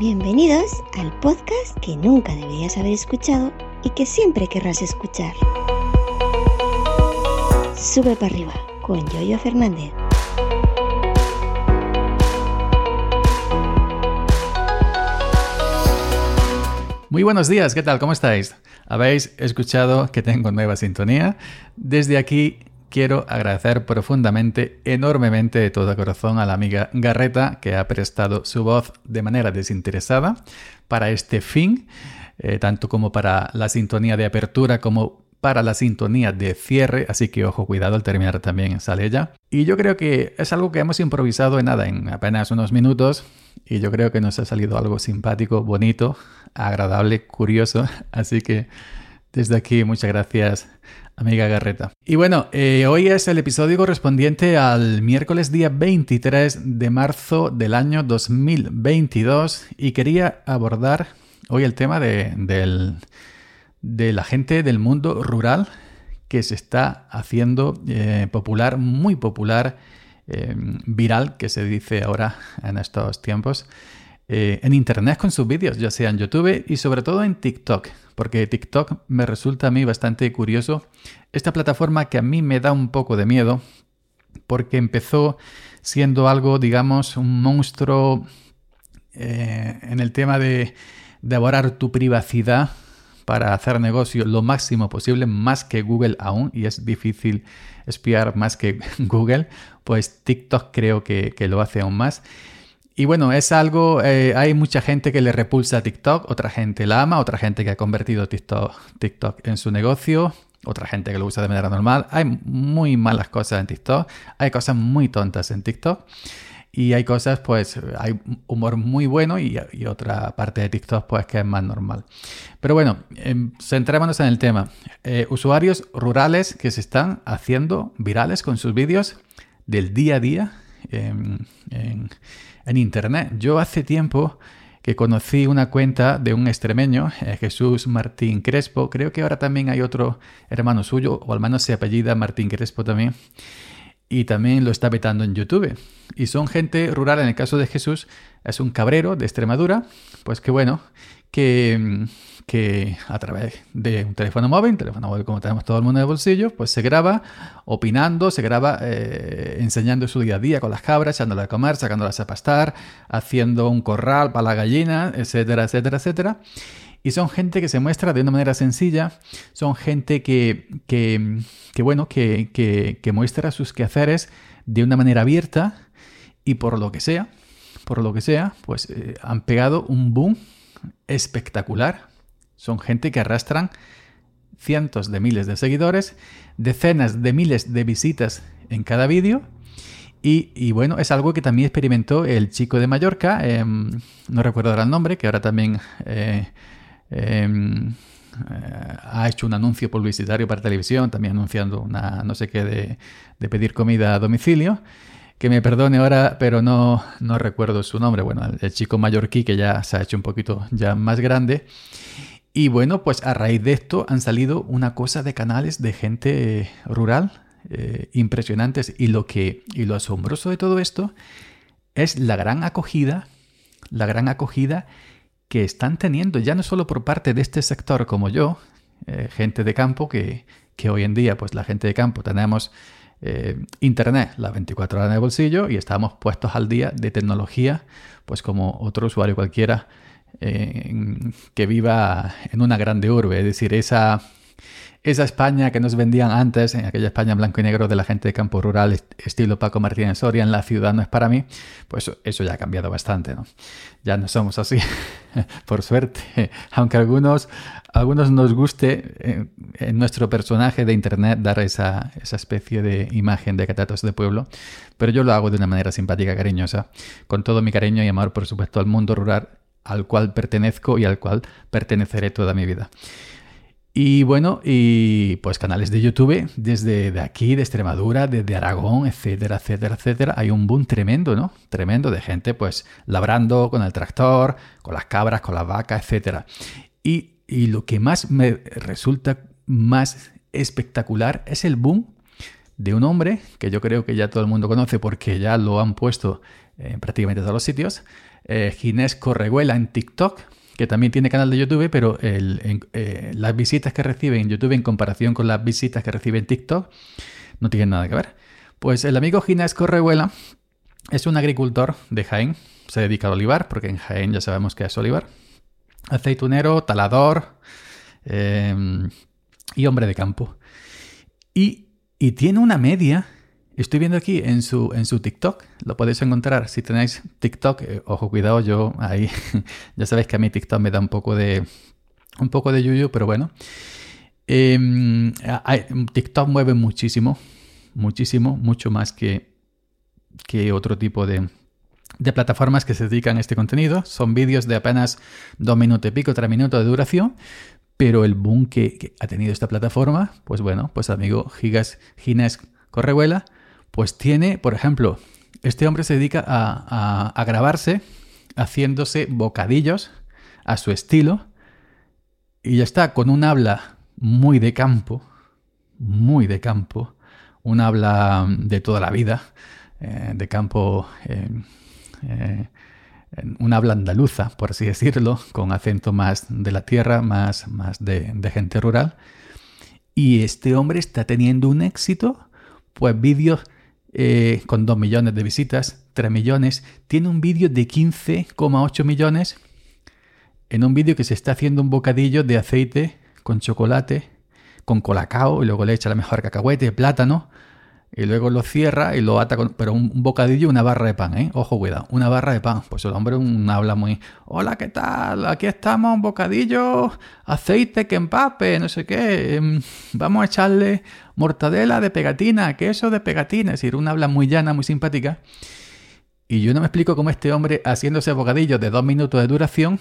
Bienvenidos al podcast que nunca deberías haber escuchado y que siempre querrás escuchar. Sube para arriba con Yoyo Fernández. Muy buenos días, ¿qué tal? ¿Cómo estáis? Habéis escuchado que tengo nueva sintonía. Desde aquí quiero agradecer profundamente, enormemente de todo corazón a la amiga Garreta que ha prestado su voz de manera desinteresada para este fin, eh, tanto como para la sintonía de apertura como para la sintonía de cierre, así que ojo, cuidado al terminar también sale ella. Y yo creo que es algo que hemos improvisado en nada, en apenas unos minutos, y yo creo que nos ha salido algo simpático, bonito, agradable, curioso. Así que desde aquí muchas gracias, amiga Garreta. Y bueno, eh, hoy es el episodio correspondiente al miércoles día 23 de marzo del año 2022 y quería abordar hoy el tema de, la gente del mundo rural que se está haciendo eh, popular, muy popular, eh, viral, que se dice ahora en estos tiempos. Eh, en Internet con sus vídeos, ya sea en YouTube y sobre todo en TikTok, porque TikTok me resulta a mí bastante curioso. Esta plataforma que a mí me da un poco de miedo, porque empezó siendo algo, digamos, un monstruo eh, en el tema de devorar tu privacidad para hacer negocio lo máximo posible, más que Google aún, y es difícil espiar más que Google, pues TikTok creo que, que lo hace aún más. Y bueno, es algo, eh, hay mucha gente que le repulsa a TikTok, otra gente la ama, otra gente que ha convertido TikTok, TikTok en su negocio, otra gente que lo usa de manera normal. Hay muy malas cosas en TikTok, hay cosas muy tontas en TikTok. Y hay cosas, pues, hay humor muy bueno y, otra parte de TikTok, pues, que es más normal. Pero bueno, em, centrémonos en el tema. Eh, usuarios rurales que se están haciendo virales con sus vídeos del día a día en Internet. Yo hace tiempo que conocí una cuenta de un extremeño, eh, Jesús Martín Crespo, creo que ahora también hay otro hermano suyo, o al menos se apellida Martín Crespo también, y también lo está vetando en YouTube. Y son gente rural, en el caso de Jesús, es un cabrero de Extremadura, pues que bueno, que que a través de un teléfono móvil, teléfono móvil como tenemos todo el mundo en el bolsillo, pues se graba opinando, se graba eh, enseñando su día a día con las cabras, echándolas a comer, sacándolas a pastar, haciendo un corral para la gallina, etcétera, etcétera, etcétera. Y son gente que se muestra de una manera sencilla, son gente que, que, bueno, que, que, muestra sus quehaceres de una manera abierta y por lo que sea, por lo que sea, pues eh, han pegado un boom espectacular son gente que arrastran cientos de miles de seguidores, decenas de miles de visitas en cada vídeo. Y, bueno, es algo que también experimentó el chico de Mallorca, em, no recuerdo ahora el nombre, que ahora también eh, eh, ha hecho un anuncio publicitario para televisión, también anunciando una no sé qué de, de, pedir comida a domicilio. Que me perdone ahora, pero no, no recuerdo su nombre. Bueno, el chico mallorquí que ya se ha hecho un poquito ya más grande. Y bueno, pues a raíz de esto han salido una cosa de canales de gente rural eh, impresionantes. Y lo, que, y lo asombroso de todo esto es la gran acogida, la gran acogida que están teniendo, ya no solo por parte de este sector como yo, eh, gente de campo, que, que, hoy en día, pues la gente de campo tenemos eh, internet las 24 horas en el bolsillo y estamos puestos al día de tecnología, pues como otro usuario cualquiera que viva en una grande urbe, es decir, esa, esa España que nos vendían antes, en aquella España blanco y negro de la gente de campo rural, estilo Paco Martínez Soria, en la ciudad no es para mí, pues eso ya ha cambiado bastante, ¿no? Ya no somos así, por suerte, aunque algunos, algunos nos guste eh, en, nuestro personaje de internet dar esa, esa especie de imagen de catatos de pueblo, pero yo lo hago de una manera simpática, cariñosa, con todo mi cariño y amor, por supuesto, al mundo rural al cual pertenezco y al cual perteneceré toda mi vida. Y bueno, y pues canales de YouTube desde de aquí, de Extremadura, desde Aragón, etcétera, etcétera, etcétera. Hay un boom tremendo, ¿no? Tremendo de gente pues labrando con el tractor, con las cabras, con las vacas, etcétera. Y, lo que más me resulta más espectacular es el boom de un hombre que yo creo que ya todo el mundo conoce porque ya lo han puesto en prácticamente todos los sitios, eh, Ginés Correguela en TikTok, que también tiene canal de YouTube, pero eh, las visitas que recibe en YouTube en comparación con las visitas que recibe en TikTok no tienen nada que ver. Pues el amigo Ginés Correguela es un agricultor de Jaén, se dedica al olivar, porque en Jaén ya sabemos que es olivar. Aceitunero, talador em, y hombre de campo. Y, tiene una media. Estoy viendo aquí en su, en su TikTok, lo podéis encontrar si tenéis TikTok. Eh, ojo, cuidado, yo ahí, ya sabéis que a mí TikTok me da un poco de, un poco de yuyu, pero bueno. Em, TikTok mueve muchísimo, muchísimo, mucho más que, que otro tipo de, de plataformas que se dedican a este contenido. Son vídeos de apenas dos minutos y pico, tres minutos de duración, pero el boom que, ha tenido esta plataforma, pues bueno, pues amigo Gigas Ginés Correhuela, pues tiene, por ejemplo, este hombre se dedica a, a grabarse haciéndose bocadillos a su estilo y ya está con un habla muy de campo, muy de campo, un habla de toda la vida, eh, de campo, eh, eh, un habla andaluza, por así decirlo, con acento más de la tierra, más, más de, gente rural. Y este hombre está teniendo un éxito, pues vídeos con 2 millones de visitas, 3 millones, tiene un vídeo de 15,8 millones en un vídeo que se está haciendo un bocadillo de aceite con chocolate, con colacao, y luego le echa la mejor cacahuete, plátano, y luego lo cierra y lo ata con, pero un, bocadillo y una barra de pan, ¿eh? Ojo, cuidado, una barra de pan. Pues el hombre un, habla muy, hola, ¿qué tal? Aquí estamos, un bocadillo, aceite que empape, no sé qué. Em, vamos a echarle mortadela de pegatina, queso de pegatina. Es decir, una habla muy llana, muy simpática. Y yo no me explico cómo este hombre, haciéndose bocadillo de dos minutos de duración,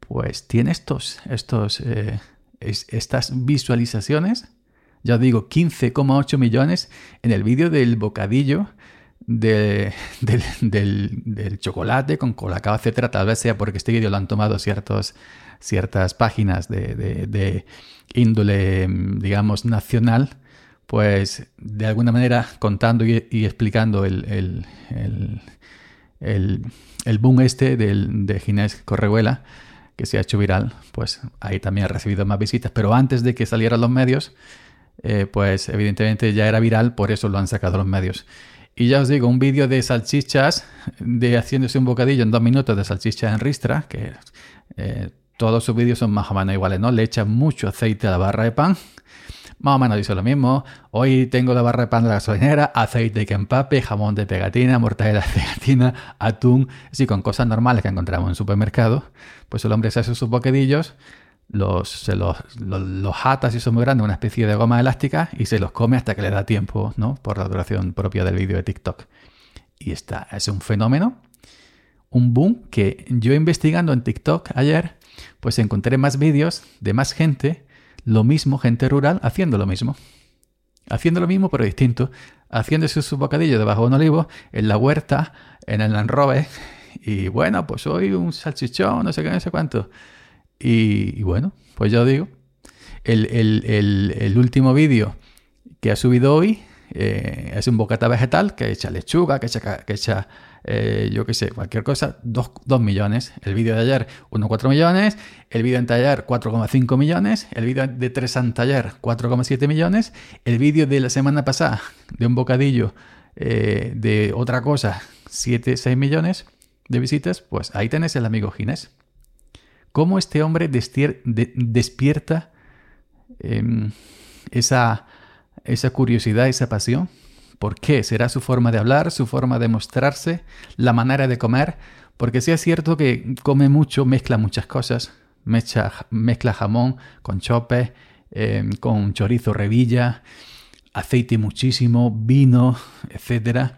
pues tiene estos, estos, eh, estas visualizaciones ya digo, 15,8 millones en el vídeo del bocadillo del, chocolate con colacao, etcétera. Tal vez sea porque este vídeo lo han tomado ciertos, ciertas páginas de, índole, digamos, nacional, pues de alguna manera contando y, explicando el, el, boom este de Ginés Correguela, que se ha hecho viral, pues ahí también ha recibido más visitas. Pero antes de que salieran los medios, eh, pues evidentemente ya era viral, por eso lo han sacado los medios. Y ya os digo, un vídeo de salchichas, de haciéndose un bocadillo en dos minutos de salchichas en ristra, que eh, todos sus vídeos son más o menos iguales, ¿no? Le echan mucho aceite a la barra de pan. Más o menos dice lo mismo. Hoy tengo la barra de pan de la gasolinera, aceite que empape, jamón de pegatina, mortadela de pegatina, atún, así con cosas normales que encontramos en supermercado. Pues el hombre se hace sus bocadillos los, se los, los, si son muy grandes, una especie de goma elástica, y se los come hasta que le da tiempo, ¿no? Por la duración propia del vídeo de TikTok. Y está, es un fenómeno, un boom que yo investigando en TikTok ayer, pues encontré más vídeos de más gente, lo mismo, gente rural, haciendo lo mismo. Haciendo lo mismo, pero distinto. Haciéndose su bocadillo debajo de un olivo, en la huerta, en el enrobe. Y bueno, pues hoy un salchichón, no sé qué, no sé cuánto. Y, bueno, pues ya os digo, el, último vídeo que ha subido hoy eh, es un bocata vegetal que echa lechuga, que echa, que echa eh, yo qué sé, cualquier cosa, 2 millones. El vídeo de ayer, 1,4 millones. El vídeo de ayer, 4,5 millones. El vídeo de tres ayer, 4,7 millones. El vídeo de la semana pasada, de un bocadillo eh, de otra cosa, 7, 6 millones de visitas. Pues ahí tenés el amigo Ginés cómo este hombre despierta em, esa, esa curiosidad, esa pasión. ¿Por qué? ¿Será su forma de hablar, su forma de mostrarse, la manera de comer? Porque sí es cierto que come mucho, mezcla muchas cosas. Mezcla, jamón con chope, em, con chorizo revilla, aceite muchísimo, vino, etc.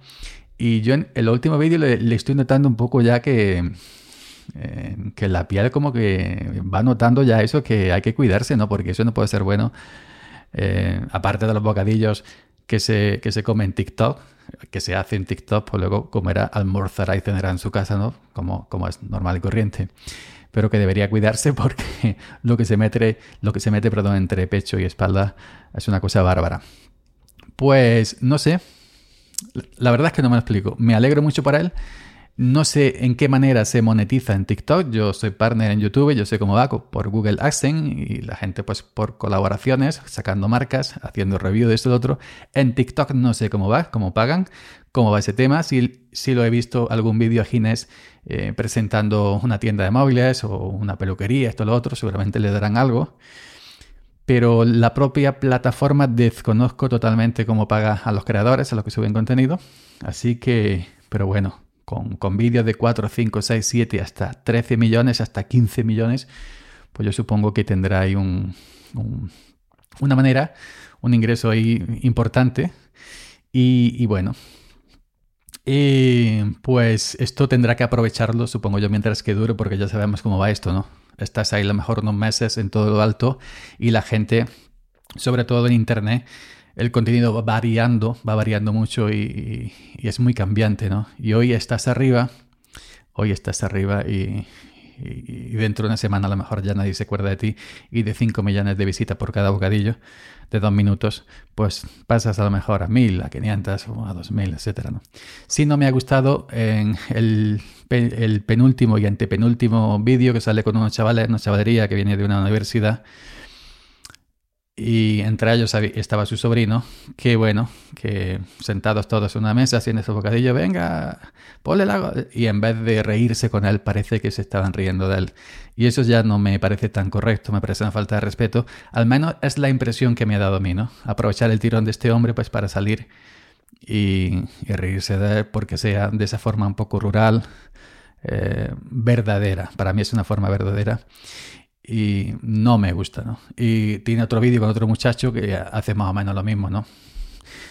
Y yo en el último vídeo le estoy notando un poco ya que, eh, que la piel como que va notando ya eso que hay que cuidarse, ¿no? Porque eso no puede ser bueno. Eh, aparte de los bocadillos que se, que se come en TikTok, que se hace en TikTok, pues luego comerá, almorzará y cenará en su casa, ¿no? Como, como es normal y corriente. Pero que debería cuidarse porque lo que se mete, lo que se mete perdón, entre pecho y espalda es una cosa bárbara. Pues no sé. La verdad es que no me lo explico. Me alegro mucho para él. No sé en qué manera se monetiza en TikTok. Yo soy partner en YouTube, yo sé cómo va por Google AdSense y la gente pues por colaboraciones, sacando marcas, haciendo review de esto y lo otro. En TikTok no sé cómo va, cómo pagan, cómo va ese tema. Si, si lo he visto algún vídeo a Ginés eh, presentando una tienda de móviles o una peluquería, esto o lo otro, seguramente le darán algo. Pero la propia plataforma desconozco totalmente cómo paga a los creadores, a los que suben contenido. Así que, pero bueno, con, vídeos de 4, 5, 6, 7, hasta 13 millones, hasta 15 millones, pues yo supongo que tendrá ahí un, una manera, un ingreso ahí importante. Y, bueno, eh, pues esto tendrá que aprovecharlo, supongo yo, mientras que dure, porque ya sabemos cómo va esto, ¿no? Estás ahí a lo mejor unos meses en todo lo alto y la gente, sobre todo en Internet, el contenido va variando, va variando mucho y, es muy cambiante, ¿no? Y hoy estás arriba, hoy estás arriba y, dentro de una semana a lo mejor ya nadie se acuerda de ti y de 5 millones de visitas por cada bocadillo de dos minutos, pues pasas a lo mejor a 1000, a 500 o a 2000, etcétera, ¿no? Si no me ha gustado en el, el penúltimo y antepenúltimo vídeo que sale con unos chavales, una chavalería que viene de una universidad, y entre ellos estaba su sobrino, que bueno, que sentados todos en una mesa haciendo ese bocadillo, venga, ponle la... Y en vez de reírse con él, parece que se estaban riendo de él. Y eso ya no me parece tan correcto, me parece una falta de respeto. Al menos es la impresión que me ha dado a mí, ¿no? Aprovechar el tirón de este hombre pues para salir y, reírse de él porque sea de esa forma un poco rural, eh, verdadera. Para mí es una forma verdadera y no me gusta, ¿no? Y tiene otro vídeo con otro muchacho que hace más o menos lo mismo, ¿no?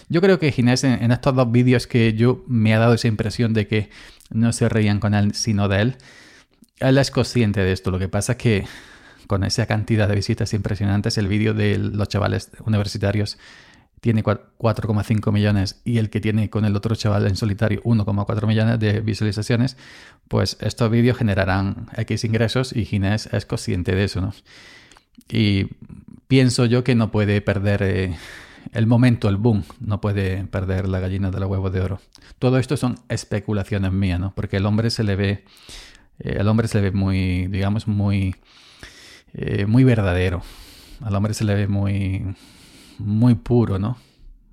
Yo creo que Ginés en, estos dos vídeos que yo me ha dado esa impresión de que no se reían con él, sino de él, él es consciente de esto. Lo que pasa es que con esa cantidad de visitas impresionantes, el vídeo de los chavales universitarios tiene 4,5 millones y el que tiene con el otro chaval en solitario 1,4 millones de visualizaciones, pues estos vídeos generarán X ingresos y Ginés es consciente de eso, ¿no? Y pienso yo que no puede perder eh, el momento, el boom, no puede perder la gallina de los huevos de oro. Todo esto son especulaciones mías, ¿no? Porque el hombre se le ve, eh, el hombre se le ve muy, digamos, muy, eh, muy verdadero. Al hombre se le ve muy muy puro, ¿no?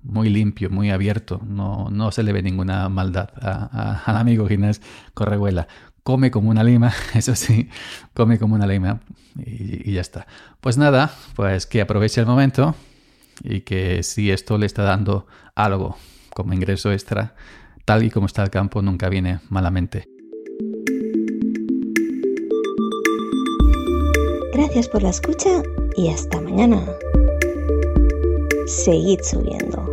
Muy limpio, muy abierto. No, no se le ve ninguna maldad al amigo Ginés Correguela. Come como una lima, eso sí, come como una lima y, y ya está. Pues nada, pues que aproveche el momento y que si esto le está dando algo como ingreso extra, tal y como está el campo, nunca viene malamente. Gracias por la escucha y hasta mañana 随意组员了。